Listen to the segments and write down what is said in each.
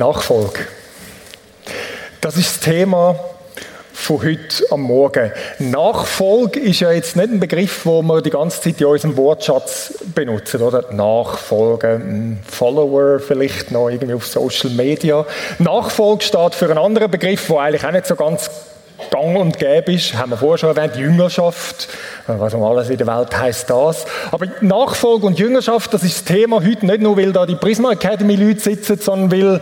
Nachfolge. Das ist das Thema von heute am Morgen. Nachfolge ist ja jetzt nicht ein Begriff, wo wir die ganze Zeit in unserem Wortschatz benutzen, oder? Nachfolge, hm, Follower vielleicht noch irgendwie auf Social Media. Nachfolge steht für einen anderen Begriff, der eigentlich auch nicht so ganz gang und gäbe ist, haben wir vorher schon erwähnt, Jüngerschaft, was um alles in der Welt heißt das. Aber Nachfolge und Jüngerschaft, das ist das Thema heute nicht nur, weil da die Prisma Academy Leute sitzen, sondern weil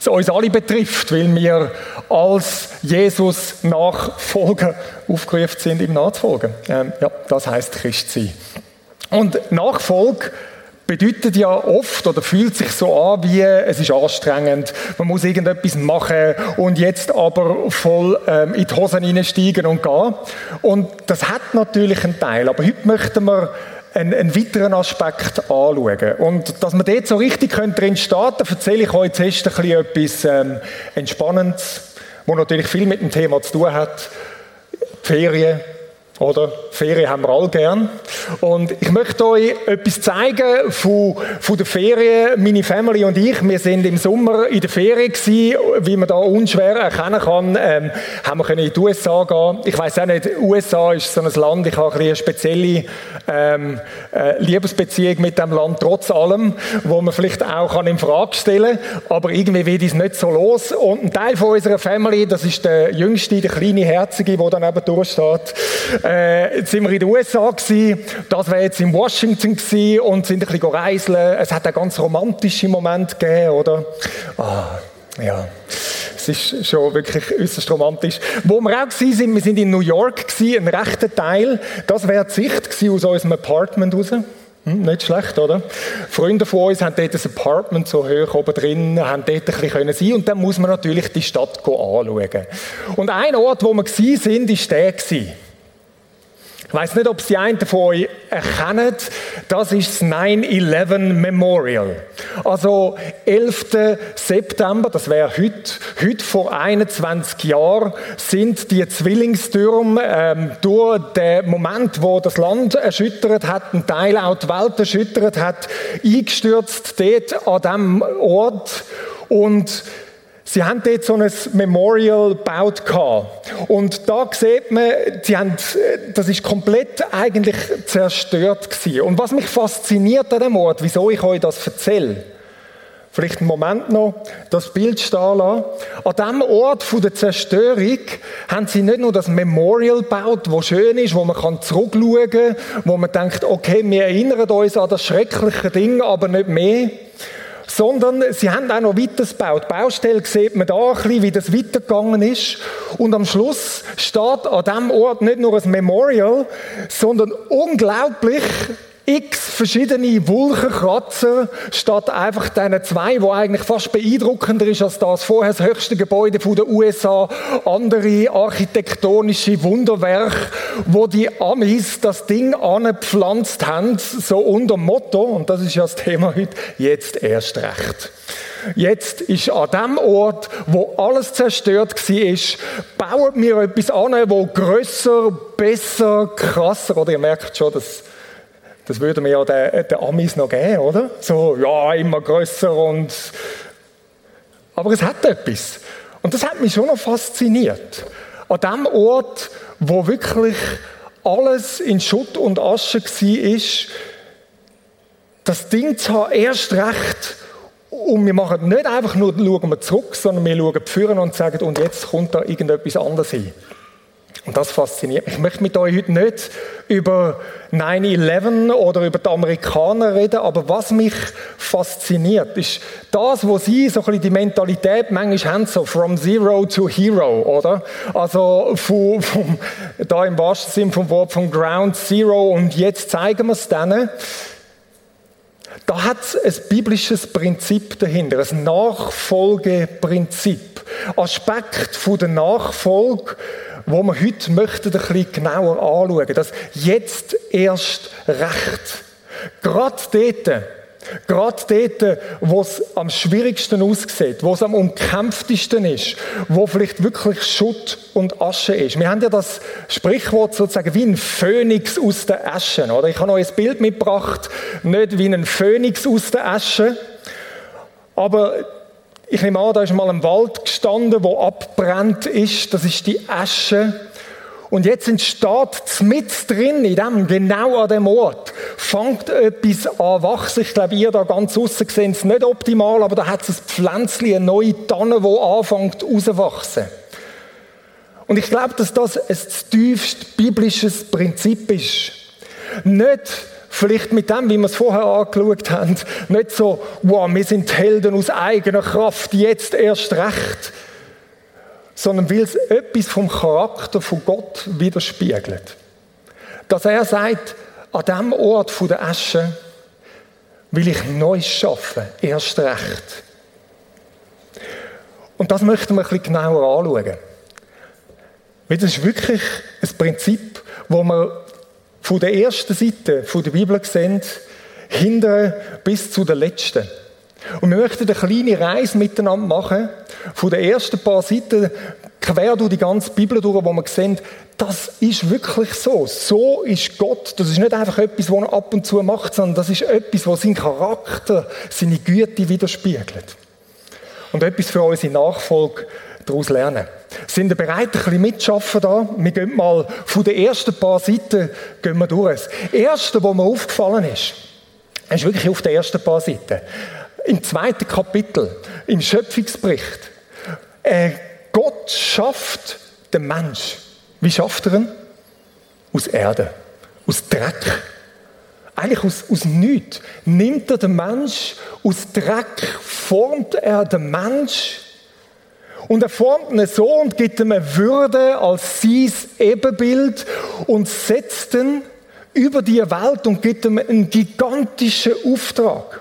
es uns alle betrifft, weil wir als Jesus Nachfolger aufgerufen sind, ihm nachzufolgen. Ähm, ja, das heißt Christ sein. Und Nachfolge bedeutet ja oft oder fühlt sich so an, wie es ist anstrengend, man muss irgendetwas machen und jetzt aber voll ähm, in die Hosen hineinsteigen und gehen. Und das hat natürlich einen Teil, aber heute möchten wir einen, einen weiteren Aspekt anschauen. Und dass wir dort so richtig drin starten können, erzähle ich euch zuerst ein etwas ähm, Entspannendes, wo natürlich viel mit dem Thema zu tun hat. Ferien, oder? Ferien haben wir alle gern. Und ich möchte euch etwas zeigen von, von der Ferien. Meine Family und ich, wir sind im Sommer in der Ferien gewesen, wie man da unschwer erkennen kann, ähm, haben wir können in die USA gehen. Ich weiß auch nicht, USA ist so ein Land, ich habe eine spezielle ähm, äh, Liebesbeziehung mit dem Land, trotz allem, wo man vielleicht auch kann in Frage stellen Aber irgendwie wird es nicht so los. Und ein Teil von unserer Family, das ist der Jüngste, der kleine Herzige, der da neben durchsteht, äh, jetzt sind wir in den USA gewesen, das wäre jetzt in Washington gewesen und sind ein bisschen reiseln. Es hat einen ganz romantischen Moment gegeben, oder? Ah, ja. Es ist schon wirklich äußerst romantisch. Wo wir auch gewesen sind, wir sind in New York gewesen, ein rechter Teil. Das wäre die Sicht gewesen aus unserem Apartment raus. Hm, nicht schlecht, oder? Freunde von uns haben dort ein Apartment so hoch oben drin, haben dort ein bisschen sein und dann muss man natürlich die Stadt anschauen. Und ein Ort, wo wir waren, sind, ist der gewesen. Ich weiß nicht, ob Sie einen von euch erkennen. Das ist das 9-11 Memorial. Also 11. September, das wäre heute, heute vor 21 Jahren, sind die Zwillingstürme ähm, durch den Moment, wo das Land erschüttert hat, ein Teil auch die Welt erschüttert hat, eingestürzt dort an diesem Ort und Sie haben dort so ein Memorial gebaut. Und da sieht man, sie haben, das ist komplett eigentlich zerstört gewesen. Und was mich fasziniert an dem Ort, wieso ich euch das erzähle, vielleicht einen Moment noch, das Bild stehen lassen. An diesem Ort der Zerstörung haben sie nicht nur das Memorial gebaut, wo schön ist, wo man zurückschauen kann, wo man denkt, okay, wir erinnern uns an das schreckliche Ding, aber nicht mehr sondern sie haben auch noch weitergebaut. Die Baustelle sieht man da ein bisschen, wie das weitergegangen ist. Und am Schluss steht an diesem Ort nicht nur ein Memorial, sondern unglaublich x verschiedene Wolkenkratzer statt einfach diesen zwei, wo eigentlich fast beeindruckender ist als das vorher das höchste Gebäude der USA, andere architektonische Wunderwerk, wo die Amis das Ding angepflanzt haben, so unter Motto, und das ist ja das Thema heute, jetzt erst recht. Jetzt ist an dem Ort, wo alles zerstört war, bauen wir etwas an, wo grösser, besser, krasser, oder ihr merkt schon, dass das würde mir ja den, den Amis noch geben, oder? So, ja, immer größer und. Aber es hat etwas. Und das hat mich schon noch fasziniert. An dem Ort, wo wirklich alles in Schutt und Asche war, das Ding zu haben, erst recht. Und wir machen nicht einfach nur schauen wir zurück, sondern wir schauen führen und sagen, und jetzt kommt da irgendetwas anderes hin. Und das fasziniert mich. Ich möchte mit euch heute nicht über 9-11 oder über die Amerikaner reden, aber was mich fasziniert, ist das, wo sie so ein bisschen die Mentalität manchmal haben, so from zero to hero, oder? Also von, vom, da im wahrsten Sinn vom Wort von Ground Zero und jetzt zeigen wir es denen. Da hat es ein biblisches Prinzip dahinter, ein Nachfolgeprinzip. Aspekt von der Nachfolge, wo wir heute möchten ein bisschen genauer anschauen. Das jetzt erst recht. Gerade dort, Gerade dort, wo es am schwierigsten aussieht, wo es am umkämpftesten ist, wo vielleicht wirklich Schutt und Asche ist. Wir haben ja das Sprichwort sozusagen wie ein Phönix aus der Asche. Oder? Ich habe euch ein Bild mitgebracht, nicht wie ein Phönix aus der Asche, aber Ich nehme an, da ist mal ein Wald gestanden, wo abbrennt ist. Das ist die Asche. Und jetzt entsteht mit drin, in dem, genau an dem Ort, fängt etwas an wachsen. Ich glaube, ihr da ganz außen sehen es nicht optimal, aber da hat es ein Pflänzchen, eine neue Tanne, die anfängt rauszuwachsen. Und ich glaube, dass das ein tiefst biblisches Prinzip ist. Nicht vielleicht mit dem, wie wir es vorher angeschaut haben, nicht so, wow, wir sind Helden aus eigener Kraft, jetzt erst recht, sondern weil es etwas vom Charakter von Gott widerspiegelt. Dass er sagt, an diesem Ort der Asche will ich Neues schaffen, erst recht. Und das möchten wir ein bisschen genauer anschauen. Weil das ist wirklich ein Prinzip, wo wir von der ersten Seite der Bibel sehen, hinter bis zu der letzten. Und wir möchten eine kleine Reise miteinander machen, von den ersten paar Seiten quer durch die ganze Bibel durch, wo wir sehen, das ist wirklich so. So ist Gott. Das ist nicht einfach etwas, was er ab und zu macht, sondern das ist etwas, was seinen Charakter, seine Güte widerspiegelt. Und etwas für unsere Nachfolge daraus lernen. Sind ihr bereit, ein bisschen mitzuschaffen da? Wir gehen mal von den ersten paar Seiten gehen wir durch. Das Erste, was mir aufgefallen ist, ist wirklich auf den ersten paar Seiten. Im zweiten Kapitel, im Schöpfungsbericht. Äh, Gott schafft den Mensch. Wie schafft er ihn? Aus Erde, aus Dreck. Eigentlich aus, aus nichts. Nimmt er den Mensch aus Dreck, formt er den Mensch und er formt ihn so und gibt ihm eine Würde als sein Ebenbild und setzt ihn über die Welt und gibt ihm einen gigantischen Auftrag.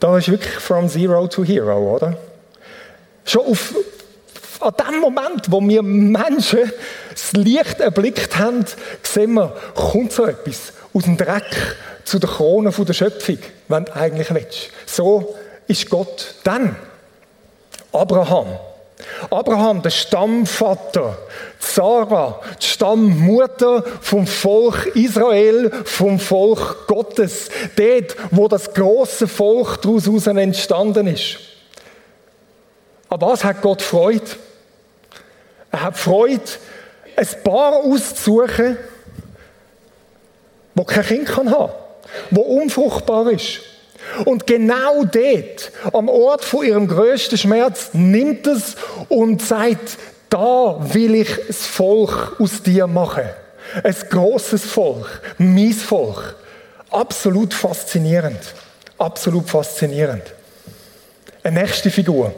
Da ist wirklich from zero to hero, oder? Schon auf, an dem Moment, wo wir Menschen das Licht erblickt haben, sehen wir, kommt so etwas aus dem Dreck zu der Krone der Schöpfung, wenn du eigentlich willst. So ist Gott dann. Abraham. Abraham, der Stammvater, Sarah, die Stammmutter vom Volk Israel, vom Volk Gottes, dort, wo das große Volk daraus entstanden ist. Aber was hat Gott Freude? Er hat Freude, ein Paar auszusuchen, wo kein Kind kann haben, wo unfruchtbar ist. Und genau dort, am Ort von ihrem größten Schmerz, nimmt es und sagt, da will ich das Volk aus dir machen. Ein großes Volk, mein Volk. Absolut faszinierend. Absolut faszinierend. Eine nächste Figur.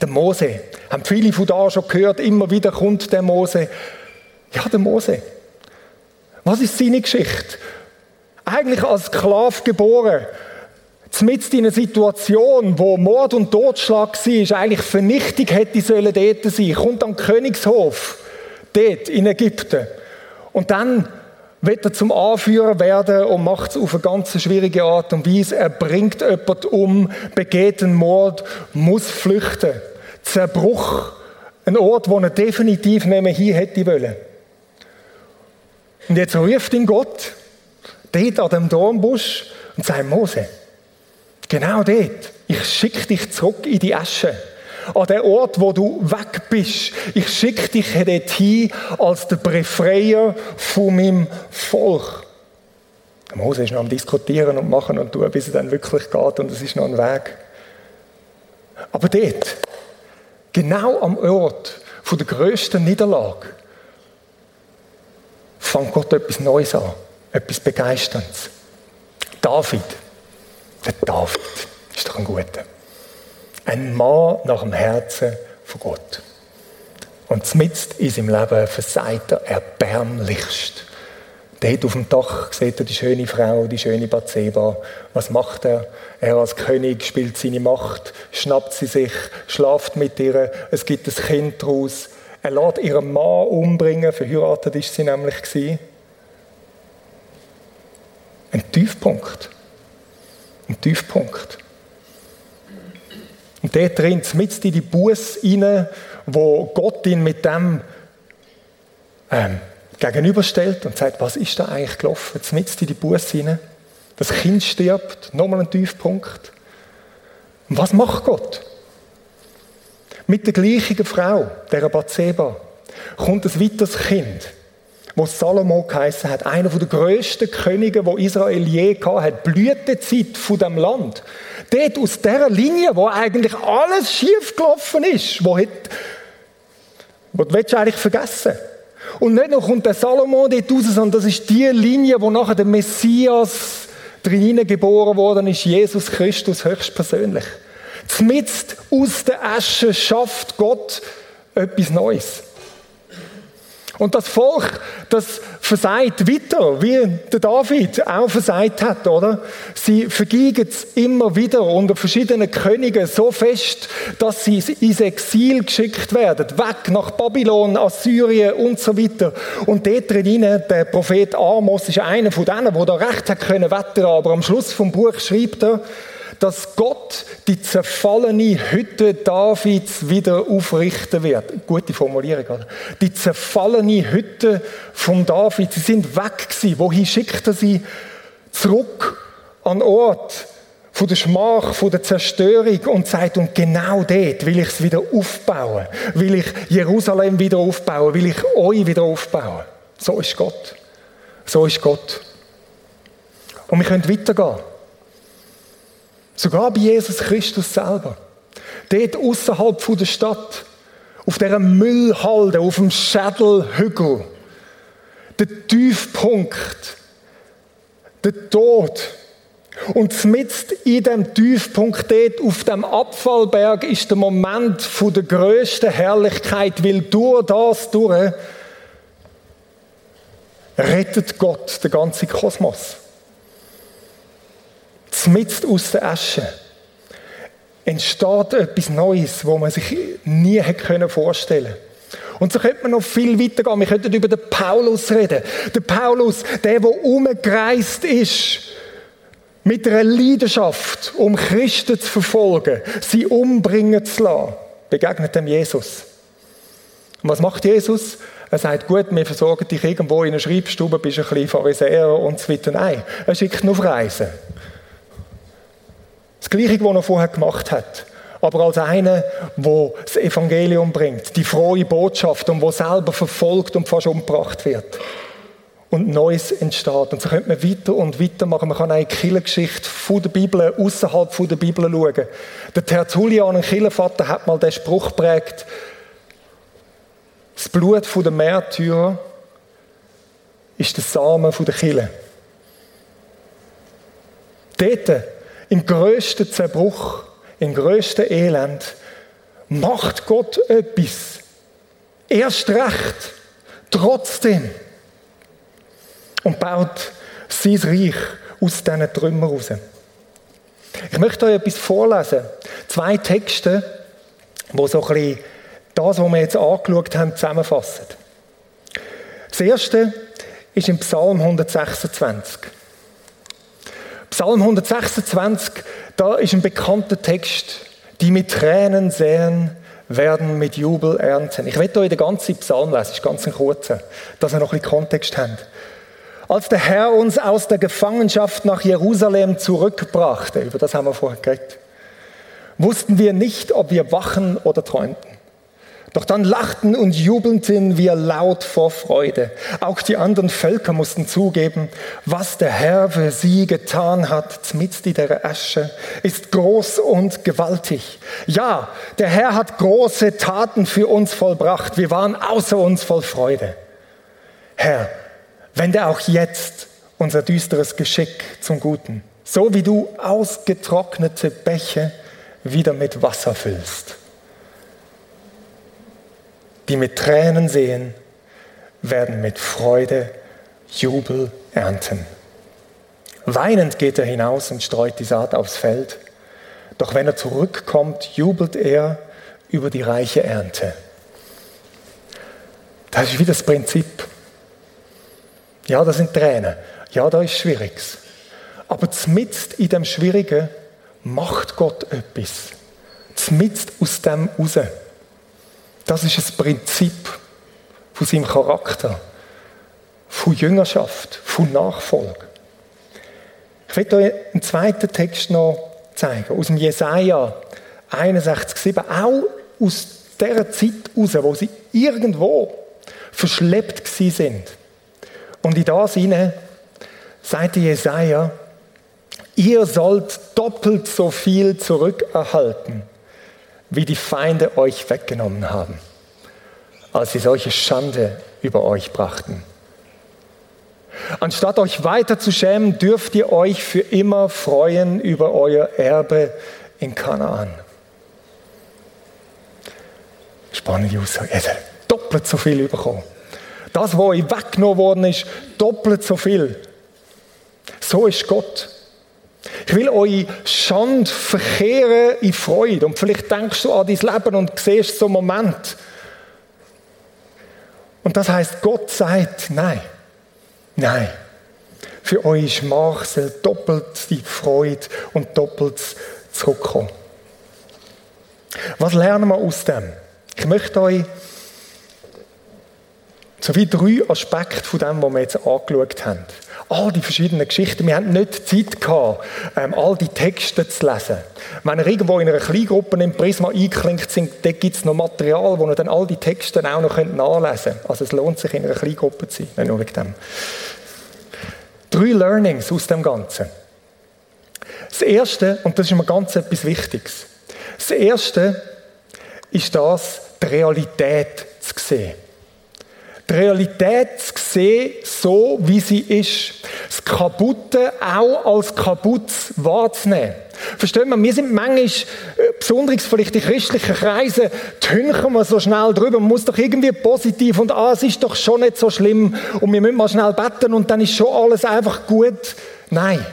Der Mose. Haben viele von da schon gehört, immer wieder kommt der Mose. Ja, der Mose. Was ist seine Geschichte? Eigentlich als Sklav geboren, Zumindest in einer Situation, wo Mord und Totschlag war, eigentlich Vernichtung hätte sollen dort sein, kommt am Königshof, dort in Ägypten. Und dann wird er zum Anführer werden und macht es auf eine ganz schwierige Art und Weise. Er bringt jemanden um, begeht einen Mord, muss flüchten. Zerbruch. Ein Ort, wo er definitiv nicht mehr hier hätte wollen. Und jetzt ruft ihn Gott, dort an dem Dornbusch, und sagt, Mose, Genau dort. Ich schicke dich zurück in die Asche. An den Ort, wo du weg bist. Ich schicke dich dorthin als der Befreier von meinem Volk. Der Mose ist noch am Diskutieren und Machen und tun, bis es dann wirklich geht und es ist noch ein Weg. Aber dort, genau am Ort von der größten Niederlage, fängt Gott etwas Neues an, etwas Begeisterndes. David. Der David ist doch ein guter. Ein Mann nach dem Herzen von Gott. Und mitten in seinem Leben versagt er erbärmlichst. Dort auf dem Dach sieht er die schöne Frau, die schöne Bathseba. Was macht er? Er als König spielt seine Macht, schnappt sie sich, schlaft mit ihr, es gibt ein Kind daraus. Er lässt ihren Mann umbringen, verheiratet ist sie nämlich Ein Tiefpunkt ein Tiefpunkt. Und dort drin, mit in die Buß rein, wo Gott ihn mit dem ähm, gegenüberstellt und sagt, was ist da eigentlich gelaufen? Jetzt mit in die Buß rein. Das Kind stirbt, nochmal ein Tiefpunkt. Und was macht Gott? Mit der gleichen Frau, der Bathseba, kommt ein weiteres Kind, wo Salomo geheißen hat, einer der grössten Könige, wo Israel je gehabt hat, Blütezeit von dem Land. Dort aus dieser Linie, wo eigentlich alles schief gelaufen ist, wo, hat, wo du eigentlich vergessen Und nicht nur kommt der Salomo dort raus, sondern das ist die Linie, wo nachher der Messias drinnen geboren worden ist, Jesus Christus höchstpersönlich. Zmitzt aus der Asche schafft Gott etwas Neues. Und das Volk, das versagt weiter, wie der David auch versagt hat, oder? Sie vergiegen es immer wieder unter verschiedenen Königen so fest, dass sie ins Exil geschickt werden, weg nach Babylon, Assyrien und so weiter. Und dort drin, der Prophet Amos ist einer von denen, der da recht hat können wettern, aber am Schluss vom Buch schreibt er, dass Gott die zerfallene Hütte Davids wieder aufrichten wird. Gute Formulierung, oder? Die zerfallene Hütte von David, sie sind weg gewesen. Wohin schickt er sie? Zurück an Ort von der Schmach, von der Zerstörung und sagt, und genau dort will ich es wieder aufbauen. Will ich Jerusalem wieder aufbauen. Will ich euch wieder aufbauen. So ist Gott. So ist Gott. Und wir können weitergehen. Sogar bei Jesus Christus selber. Dort außerhalb der Stadt, auf dieser Müllhalde, auf dem Schädelhügel, der Tiefpunkt, der Tod. Und mitten in dem Tiefpunkt dort, auf dem Abfallberg, ist der Moment der größten Herrlichkeit, weil durch das durch rettet Gott den ganzen Kosmos mitten aus der Asche, entsteht etwas Neues, wo man sich nie hätte vorstellen können. Und so könnte man noch viel weiter gehen. Wir könnten über den Paulus reden. Der Paulus, der, der umgereist ist, mit einer Leidenschaft, um Christen zu verfolgen, sie umbringen zu lassen, begegnet dem Jesus. Und was macht Jesus? Er sagt, gut, wir versorgen dich irgendwo in einer Schreibstube, bist ein bisschen Pharisäer und so weiter. Nein, er schickt nur auf Reisen. Das Gleiche, was er vorher gemacht hat. Aber als einer, der das Evangelium bringt, die frohe Botschaft und wo selber verfolgt und fast umgebracht wird. Und Neues entsteht. Und so könnte man weiter und weiter machen. Man kann eine Killengeschichte von der Bibel, außerhalb von der Bibel schauen. Der Tertullian, ein Killenvater, hat mal den Spruch geprägt, das Blut der Märtyrer ist der Samen der Kille. Dort im größten Zerbruch, im größten Elend, macht Gott etwas. Erst recht, trotzdem. Und baut sein Reich aus diesen Trümmern raus. Ich möchte euch etwas vorlesen. Zwei Texte, wo so ein das, was wir jetzt angeschaut haben, zusammenfassen. Das erste ist im Psalm 126. Psalm 126, da ist ein bekannter Text. Die mit Tränen säen, werden mit Jubel ernten. Ich werde euch den ganzen Psalm lesen, ist ganz ein kurzer, dass ihr noch ein bisschen Kontext habt. Als der Herr uns aus der Gefangenschaft nach Jerusalem zurückbrachte, über das haben wir vorher geredet, wussten wir nicht, ob wir wachen oder träumten. Doch dann lachten und jubelten wir laut vor Freude. Auch die anderen Völker mussten zugeben, was der Herr für sie getan hat, in der Asche, ist groß und gewaltig. Ja, der Herr hat große Taten für uns vollbracht. Wir waren außer uns voll Freude. Herr, wende auch jetzt unser düsteres Geschick zum Guten, so wie du ausgetrocknete Bäche wieder mit Wasser füllst die mit Tränen sehen, werden mit Freude Jubel ernten. Weinend geht er hinaus und streut die Saat aufs Feld. Doch wenn er zurückkommt, jubelt er über die reiche Ernte. Das ist wie das Prinzip. Ja, das sind Tränen. Ja, da ist Schwieriges. Aber zmitzt in dem Schwierigen macht Gott etwas. Zmitzt aus dem raus. Das ist das Prinzip von seinem Charakter, von Jüngerschaft, von Nachfolge. Ich werde euch einen zweiten Text noch zeigen. Aus dem Jesaja 61,7. Auch aus dieser Zeit heraus, wo sie irgendwo verschleppt sind. Und in das hinein sagt Jesaja, ihr sollt doppelt so viel zurückerhalten, wie die Feinde euch weggenommen haben, als sie solche Schande über euch brachten. Anstatt euch weiter zu schämen, dürft ihr euch für immer freuen über euer Erbe in Kanaan. Spannende. Er hat doppelt so viel bekommen. Das, was euch weggenommen worden ist, doppelt so viel. So ist Gott. Ich will eure Schande verkehren in Freude. Und vielleicht denkst du an dein Leben und siehst so einen Moment. Und das heißt, Gott sagt, nein, nein. Für eure Schmach soll doppelt die Freude und doppelt zurückkommen. Was lernen wir aus dem? Ich möchte euch so wie drei Aspekte von dem, was wir jetzt angeschaut haben. All die verschiedenen Geschichten. Wir hatten nicht Zeit gehabt, ähm, all die Texte zu lesen. Wenn ihr irgendwo in einer Kleingruppe im Prisma eingeklinkt sind, da gibt es noch Material, wo ihr dann all die Texte auch noch nachlesen könnt. Also es lohnt sich, in einer Kleingruppe zu sein. Nicht nur wegen dem. Drei Learnings aus dem Ganzen. Das erste, und das ist mir ganz etwas Wichtiges. Das erste ist das, die Realität zu sehen. Die Realität zu sehen, so wie sie ist. Das Kaputte auch als kaputt wahrzunehmen. Verstehen wir, wir sind manchmal, äh, besonders vielleicht in christlichen Kreisen, tünchen wir so schnell drüber. Man muss doch irgendwie positiv und ah, es ist doch schon nicht so schlimm und wir müssen mal schnell beten und dann ist schon alles einfach gut. Nein.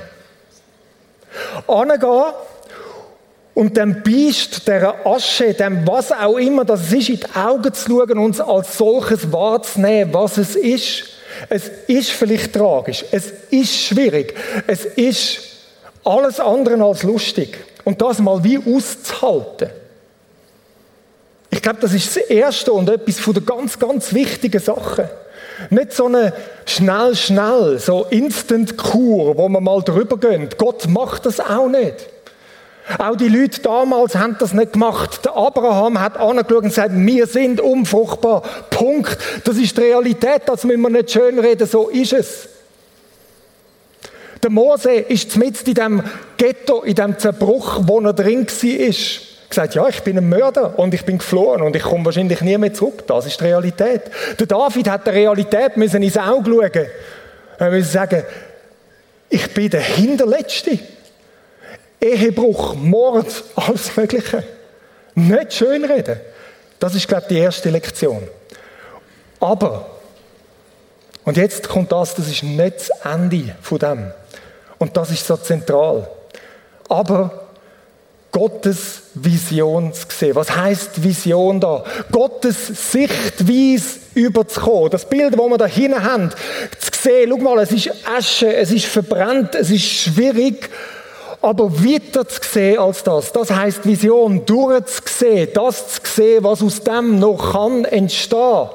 Angehen und dem Biest, der Asche, dem was auch immer das ist, in die Augen zu schauen uns als solches wahrzunehmen, was es ist. Es ist vielleicht tragisch, es ist schwierig, es ist alles andere als lustig. Und das mal wie auszuhalten. Ich glaube, das ist das Erste und etwas von der ganz, ganz wichtigen Sachen. Nicht so eine schnell, schnell, so Instant-Kur, wo man mal drüber geht. Gott macht das auch nicht. Auch die Leute damals haben das nicht gemacht. Der Abraham hat angeschaut und gesagt, wir sind unfruchtbar. Punkt. Das ist die Realität, das müssen wir nicht schönreden, so ist es. Der Mose ist mit in dem Ghetto, in dem Zerbruch, wo er drin war, gesagt, ja, ich bin ein Mörder und ich bin geflohen und ich komme wahrscheinlich nie mehr zurück. Das ist die Realität. Der David hat der Realität müssen ins Auge schauen. Er müssen sagen, ich bin der Hinterletzte. Ehebruch, Mord, alles Mögliche. Nicht schönreden. Das ist, glaube ich, die erste Lektion. Aber, und jetzt kommt das, das ist nicht das Ende von dem. Und das ist so zentral. Aber Gottes Vision zu sehen. Was heißt Vision da? Gottes Sichtweise überzukommen. Das Bild, das wir da hinten haben, zu sehen, schau mal, es ist Asche, es ist verbrannt, es ist schwierig, aber weiter zu sehen als das. Das heißt Vision, durchzusehen, das zu sehen, was aus dem noch kann entstehen.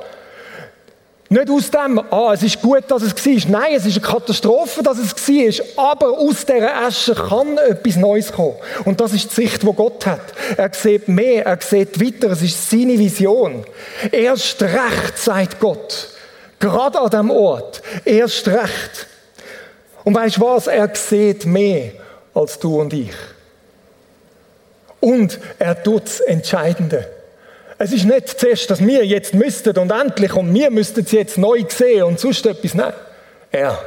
Nicht aus dem, ah, es ist gut, dass es war. Nein, es ist eine Katastrophe, dass es war. Aber aus dieser Asche kann etwas Neues kommen. Und das ist die Sicht, die Gott hat. Er sieht mehr, er sieht weiter. Es ist seine Vision. Erst recht, sagt Gott. Gerade an diesem Ort. Erst recht. Und weißt du was? Er sieht mehr als du und ich. Und er tut das Entscheidende. Es ist nicht zuerst, dass wir jetzt müssten und endlich und wir müssten es jetzt neu sehen und sonst etwas. Nein, er.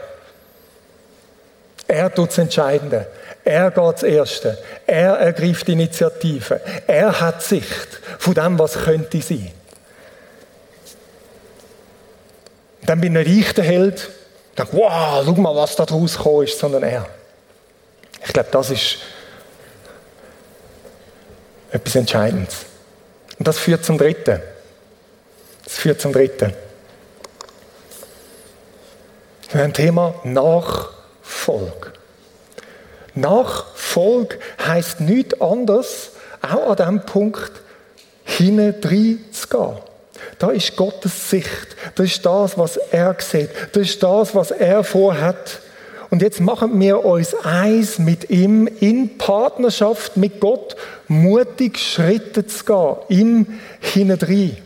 Er tut das Entscheidende. Er geht das Erste. Er ergreift Initiative. Er hat Sicht von dem, was könnte sein. Dann bin nicht ich der Held. Dann, wow, schau mal, was da draus gekommen ist, sondern er. Ich glaube, das ist etwas Entscheidendes. Und das führt zum Dritten. Das führt zum Dritten. Wir haben Thema Nachfolge. Nachfolge heißt nichts anderes, auch an diesem Punkt hinein zu gehen. Da ist Gottes Sicht. Das ist das, was er sieht. Das ist das, was er vorhat. Und jetzt machen wir uns eins mit ihm in Partnerschaft mit Gott, mutig Schritte zu gehen, ihm hinein.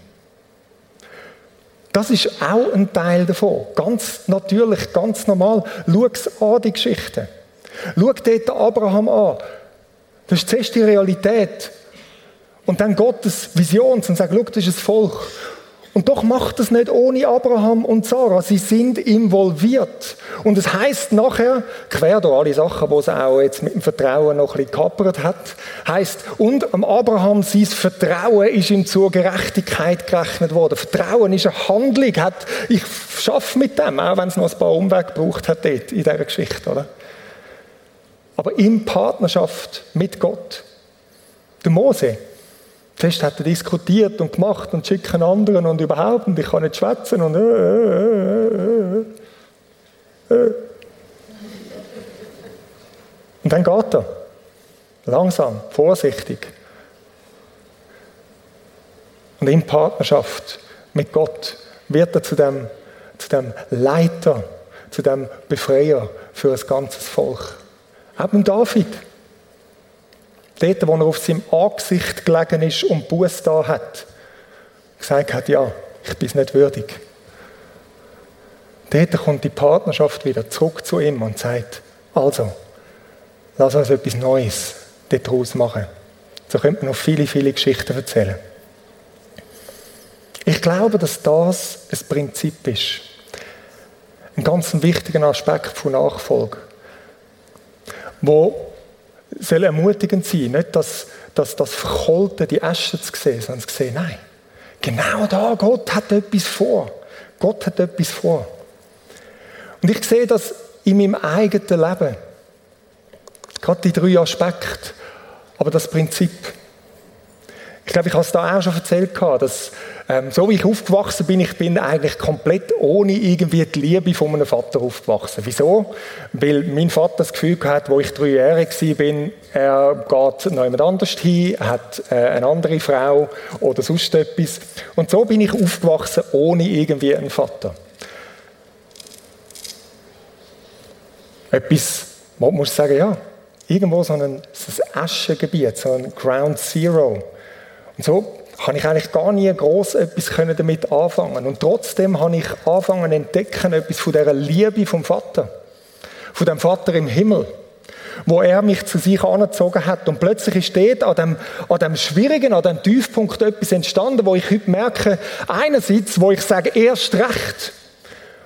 Das ist auch ein Teil davon. Ganz natürlich, ganz normal. Schau an, die Geschichte. Schau dort Abraham an. Das ist zuerst die Realität. Und dann Gottes Vision und sagt, schau, das ist ein Volk. Und doch macht es nicht ohne Abraham und Sarah. Sie sind involviert. Und es heißt nachher, quer durch alle Sachen, wo es auch jetzt mit dem Vertrauen noch ein bisschen kappert hat, heißt und am Abraham sein Vertrauen ist ihm zur Gerechtigkeit gerechnet worden. Vertrauen ist eine Handlung. Hat, ich schaffe mit dem, auch wenn es noch ein paar Umwege gebraucht hat dort in dieser Geschichte, oder? Aber in Partnerschaft mit Gott. Der Mose, Zuerst hat er diskutiert und gemacht und schickt einen anderen und überhaupt und ich kann nicht schwätzen und äh, äh, äh, äh, Und dann geht er. Langsam, vorsichtig. Und in Partnerschaft mit Gott wird er zu dem, zu dem Leiter, zu dem Befreier für ein ganzes Volk. Eben David. Dort, wo er auf seinem Angesicht gelegen ist und Buß da hat, gesagt hat, ja, ich bin es nicht würdig. Dort kommt die Partnerschaft wieder zurück zu ihm und sagt, also, lass uns etwas Neues daraus machen. So könnte man noch viele, viele Geschichten erzählen. Ich glaube, dass das ein Prinzip ist. Ein ganz wichtiger Aspekt von Nachfolge, wo soll ermutigend sein, nicht dass, dass das Verkohlte, die Asche zu sehen, sondern zu sehen, nein, genau da, Gott hat etwas vor. Gott hat etwas vor. Und ich sehe das in meinem eigenen Leben. Gerade die drei Aspekte. Aber das Prinzip. Ich glaube, ich habe es da auch schon erzählt, dass ähm, so wie ich aufgewachsen bin, ich bin eigentlich komplett ohne irgendwie die Liebe von meinem Vater aufgewachsen. Wieso? Weil mein Vater das Gefühl hatte, wo ich drei Jahre war, er geht noch jemand anders hin, hat äh, eine andere Frau oder sonst etwas. Und so bin ich aufgewachsen ohne irgendwie einen Vater. Etwas, man muss sagen, ja, irgendwo so ein, ein Aschengebiet, so ein Ground Zero. Und so kann ich eigentlich gar nie groß etwas damit anfangen. Und trotzdem habe ich angefangen zu entdecken, etwas von dieser Liebe vom Vater. Von dem Vater im Himmel. Wo er mich zu sich angezogen hat. Und plötzlich dort an dem, an dem Schwierigen, an dem Tiefpunkt etwas entstanden, wo ich heute merke, einerseits, wo ich sage, erst recht.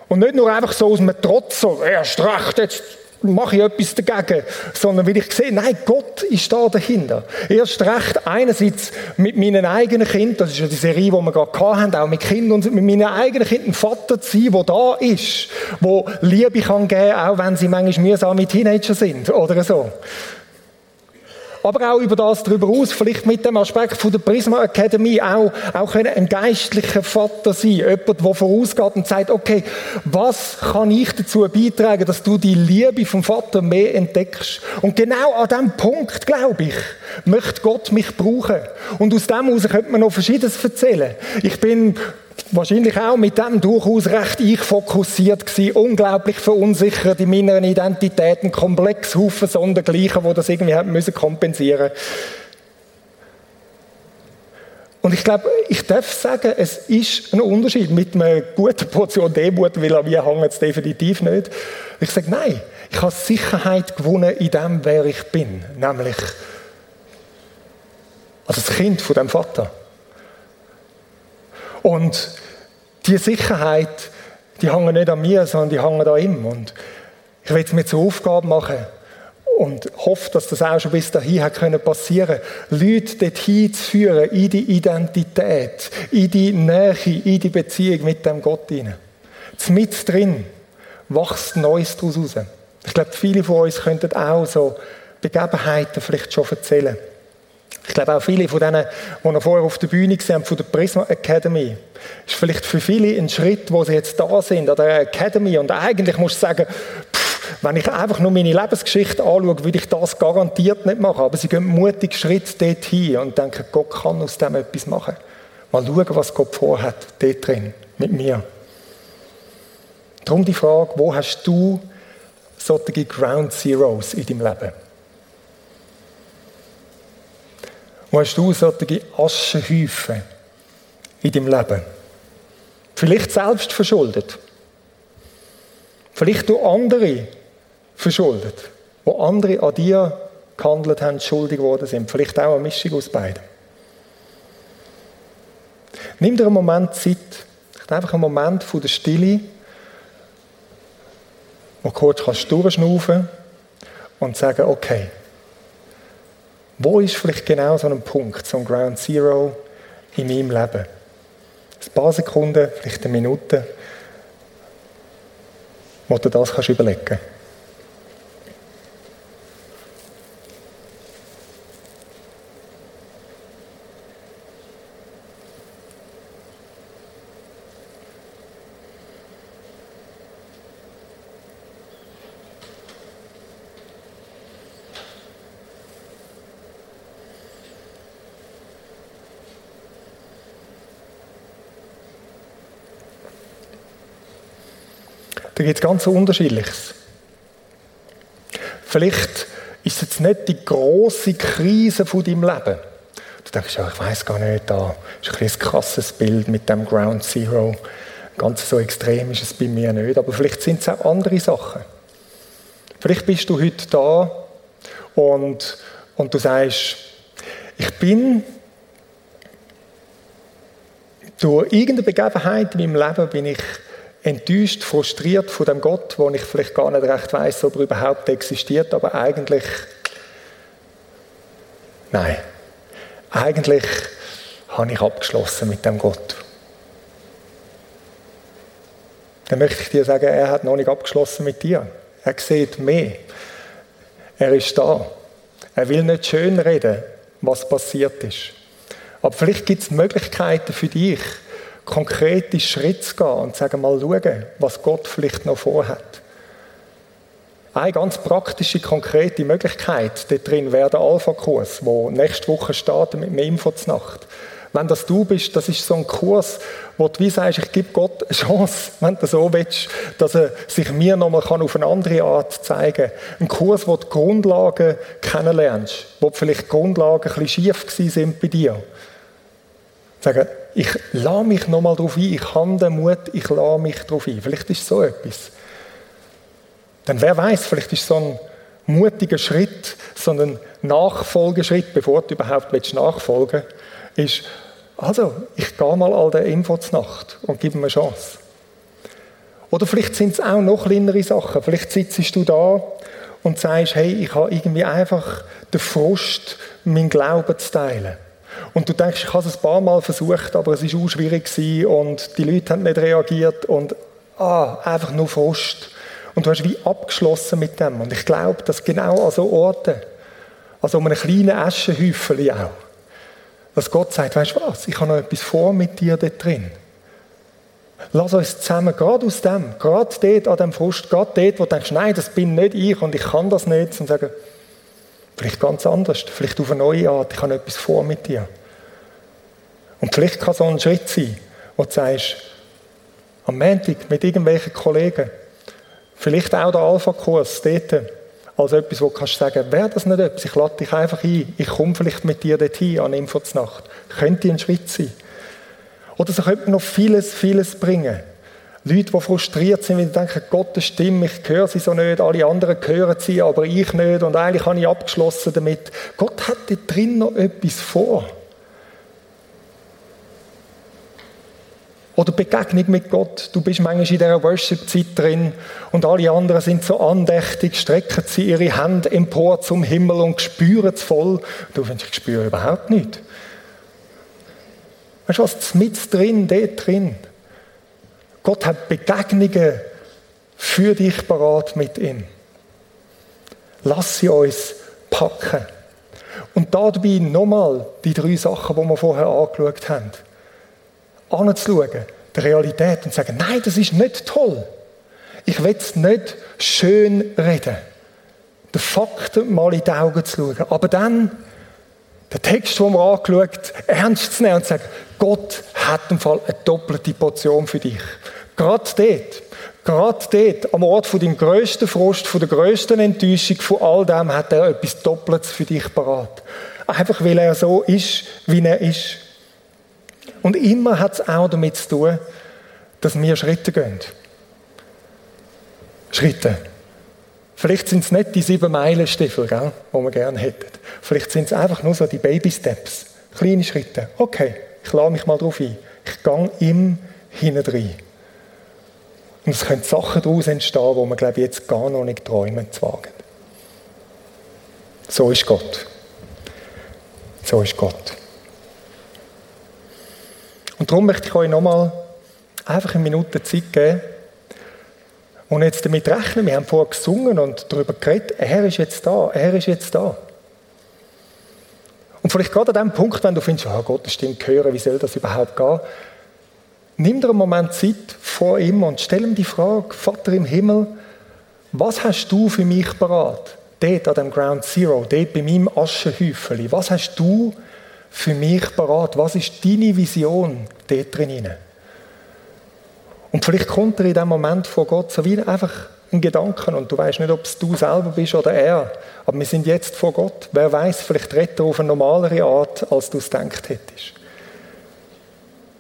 Und nicht nur einfach so aus einem Trotz, so, erst recht, jetzt mache ich etwas dagegen, sondern weil ich sehe, nein, Gott ist da dahinter. Erst recht einerseits mit meinen eigenen Kindern, das ist ja die Serie, die wir gerade hatten, auch mit Kindern und mit meinen eigenen Kindern ein Vater zu sein, der da ist, wo Liebe kann geben, auch wenn sie manchmal mühsame Teenager sind oder so aber auch über das darüber aus, vielleicht mit dem Aspekt von der Prisma Academy auch, auch ein geistlicher Vater sein, jemand, der vorausgeht und sagt, okay, was kann ich dazu beitragen, dass du die Liebe vom Vater mehr entdeckst? Und genau an diesem Punkt, glaube ich, möchte Gott mich brauchen. Und aus dem heraus könnte man noch Verschiedenes erzählen. Ich bin wahrscheinlich auch mit dem durchaus recht ich fokussiert gewesen, unglaublich verunsichert in meiner Identität, ein komplex Haufen Sondergleichen, wo das irgendwie haben müssen kompensieren. Und ich glaube, ich darf sagen, es ist ein Unterschied mit einer guten Portion Demut, weil an mir hängt es definitiv nicht. Ich sage, nein, ich habe Sicherheit gewonnen in dem, wer ich bin, nämlich als Kind von dem Vater. Und die Sicherheit, die hängen nicht an mir, sondern die hängen an ihm. Und ich will es mir zur Aufgabe machen und hoffe, dass das auch schon bis dahin hat können passieren, Leute dorthin zu führen, in die Identität, in die Nähe, in die Beziehung mit dem Gott hinein. Mit drin wächst Neues daraus raus. Ich glaube, viele von uns könnten auch so Begebenheiten vielleicht schon erzählen. Ich glaube auch viele von denen, die noch vorher auf der Bühne waren, von der Prisma Academy, ist vielleicht für viele ein Schritt, wo sie jetzt da sind, an der Academy. Und eigentlich muss ich sagen, pff, wenn ich einfach nur meine Lebensgeschichte anschaue, würde ich das garantiert nicht machen. Aber sie gehen mutig Schritt dorthin und denken, Gott kann aus dem etwas machen. Mal schauen, was Gott vorhat, dort drin, mit mir. Darum die Frage, wo hast du solche Ground Zeros in deinem Leben? Wo hast du solche Aschenhäufen in deinem Leben? Vielleicht selbst verschuldet. Vielleicht durch andere verschuldet, wo andere an dir gehandelt haben, schuldig geworden sind. Vielleicht auch eine Mischung aus beiden. Nimm dir einen Moment Zeit, einfach einen Moment von der Stille, wo du kurz kannst durchschnaufen und sagen, okay, wo ist vielleicht genau so ein Punkt, so ein Ground Zero in meinem Leben? Ein paar Sekunden, vielleicht eine Minute, wo du das kannst überlegen kannst. Da gibt es ganz unterschiedliches. Vielleicht ist es jetzt nicht die große Krise von deinem Leben. Du denkst, ja, ich weiß gar nicht, da ist ein, ein krasses Bild mit dem Ground Zero. Ganz so extrem ist es bei mir nicht. Aber vielleicht sind es auch andere Sachen. Vielleicht bist du heute da und, und du sagst, ich bin durch irgendeine Begebenheit in meinem Leben bin ich enttäuscht, frustriert von dem Gott, wo ich vielleicht gar nicht recht weiß, ob er überhaupt existiert, aber eigentlich nein, eigentlich habe ich abgeschlossen mit dem Gott. Dann möchte ich dir sagen, er hat noch nicht abgeschlossen mit dir. Er sieht mehr. Er ist da. Er will nicht schön reden, was passiert ist. Aber vielleicht gibt es Möglichkeiten für dich, konkrete Schritte zu gehen und sagen mal schauen, was Gott vielleicht noch vorhat. Eine ganz praktische, konkrete Möglichkeit dort drin wäre der Alpha-Kurs, der nächste Woche startet mit dem Info zur Nacht. Wenn das du bist, das ist so ein Kurs, wo du wie sagst, ich gebe Gott eine Chance, wenn du so willst, dass er sich mir nochmal auf eine andere Art zeigen kann. Ein Kurs, wo du die Grundlagen kennenlernst, wo vielleicht die Grundlagen ein bisschen schief sind bei dir. Sagen, ich lasse mich nochmal darauf ein, ich habe den Mut, ich lasse mich darauf ein. Vielleicht ist so etwas. Denn wer weiß, vielleicht ist so ein mutiger Schritt, so ein Nachfolgeschritt, bevor du überhaupt nachfolgen willst, ist, also, ich gehe mal all den Info zur Nacht und gebe mir eine Chance. Oder vielleicht sind es auch noch kleinere Sachen. Vielleicht sitzt du da und sagst, hey, ich habe irgendwie einfach den Frust, meinen Glauben zu teilen. Und du denkst, ich habe es ein paar Mal versucht, aber es war auch schwierig und die Leute haben nicht reagiert und ah, einfach nur Frust. Und du hast wie abgeschlossen mit dem. Und ich glaube, dass genau an so Orten, also um einen kleinen Aschenhäufchen auch, dass Gott sagt, weißt du was, ich habe noch etwas vor mit dir dort drin. Lass uns zusammen, gerade aus dem, gerade dort an dem Frust, gerade dort, wo du denkst, nein, das bin nicht ich und ich kann das nicht, und sagen, Vielleicht ganz anders, vielleicht auf eine neue Art. Ich habe etwas vor mit dir. Und vielleicht kann so ein Schritt sein, wo du sagst, am Montag mit irgendwelchen Kollegen, vielleicht auch der Alpha-Kurs dort, als etwas, wo du kannst sagen, wäre das nicht etwas, ich lade dich einfach ein, ich komme vielleicht mit dir dorthin an Info Nacht. Könnte ein Schritt sein. Oder so könnte man noch vieles, vieles bringen. Leute, die frustriert sind, weil sie denken, Gottes Stimme, ich höre sie so nicht, alle anderen hören sie, aber ich nicht und eigentlich habe ich abgeschlossen damit. Gott hat da drin noch etwas vor. Oder Begegnung mit Gott. Du bist manchmal in dieser Worship-Zeit drin und alle anderen sind so andächtig, strecken sie ihre Hände empor zum Himmel und spüren es voll. Du findest, ich spüre überhaupt nichts. Weißt du was? Mit drin, dort drin. Gott hat Begegnungen für dich parat mit ihm. Lass sie uns packen. Und dabei nochmal die drei Sachen, die wir vorher angeschaut haben. Anzuschauen, der Realität und sagen, nein, das ist nicht toll. Ich will es nicht schön reden. Den Fakten mal in die Augen zu schauen. Aber dann den Text, den wir angeschaut ernst zu nehmen und zu sagen, Gott hat im Fall eine doppelte Portion für dich. Gerade dort, Gerade dort, am Ort von deinem grössten Frust, von der grössten Enttäuschung, von all dem, hat er etwas Doppeltes für dich parat. Einfach weil er so ist, wie er ist. Und immer hat es auch damit zu tun, dass wir Schritte gehen. Schritte. Vielleicht sind es nicht die sieben Meilenstiefel, gell, die wir gerne hätten. Vielleicht sind es einfach nur so die Baby-Steps. Kleine Schritte. Okay, ich lade mich mal drauf ein. Ich gehe ihm hinein. Und es können Sachen daraus entstehen, wo man, glaube ich, jetzt gar noch nicht träumen zu wagen. So ist Gott. So ist Gott. Und darum möchte ich euch nochmal einfach eine Minute Zeit geben und jetzt damit rechnen. Wir haben vorher gesungen und darüber geredet, er ist jetzt da, er ist jetzt da. Und vielleicht gerade an dem Punkt, wenn du findest, oh Gott, das stimmt, hören, wie soll das überhaupt gehen? Nimm dir einen Moment Zeit vor ihm und stell ihm die Frage, Vater im Himmel, was hast du für mich parat? Dort an dem Ground Zero, dort bei meinem Aschenhäufeli. Was hast du für mich parat? Was ist deine Vision dort drin? Und vielleicht kommt er in dem Moment vor Gott so wie einfach ein Gedanken und du weißt nicht, ob es du selber bist oder er. Aber wir sind jetzt vor Gott. Wer weiß, vielleicht redet er auf eine normalere Art, als du es gedacht hättest.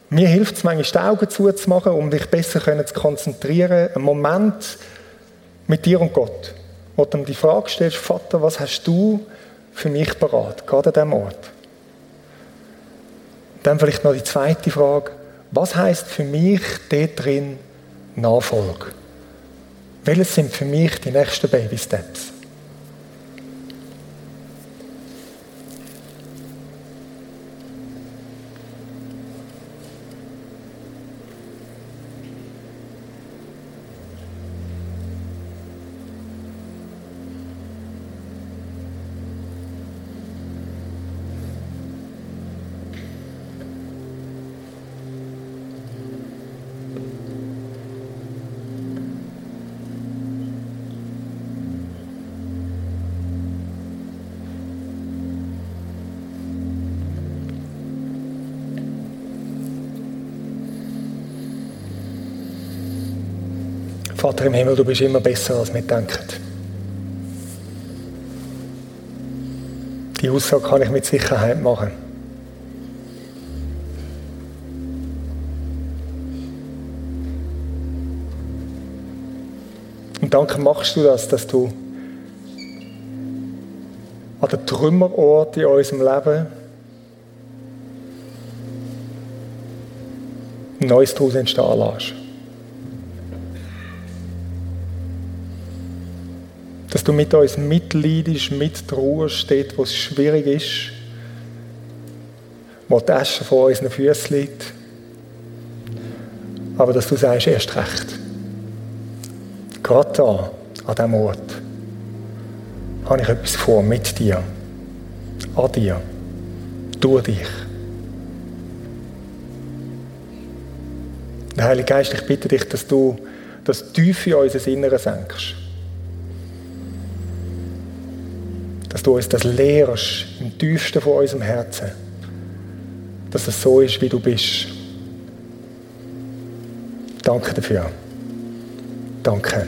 Mir hilft es manchmal, die Augen zuzumachen, um dich besser zu konzentrieren. Einen Moment mit dir und Gott, wo du ihm die Frage stellst, Vater, was hast du für mich parat, gerade an diesem Ort? Dann vielleicht noch die zweite Frage, was heißt für mich dort drin Nachfolge? Welches sind für mich die nächsten Baby Steps? Vater im Himmel, du bist immer besser, als wir denken. Die Aussage kann ich mit Sicherheit machen. Und danke machst du das, dass du an den Trümmerort in unserem Leben Neues daraus entstehen lässt. Dass du mit uns mitleidest, mit Ruhe steht, wo es schwierig ist, wo die Asche vor unseren Füßen liegt. Aber dass du sagst, erst recht. Gerade da, an diesem Ort, habe ich etwas vor mit dir, an dir, durch dich. Der Heilige Geist, ich bitte dich, dass du das Tiefe in unser Inneres senkst. Du uns das lehrst im tiefsten von unserem Herzen, dass es so ist, wie du bist. Danke dafür. Danke.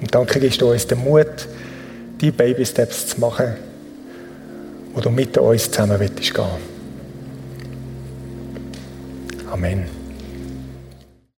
Und danke gibst du uns den Mut, die Baby Steps zu machen, wo du mit uns zusammen gehen Amen.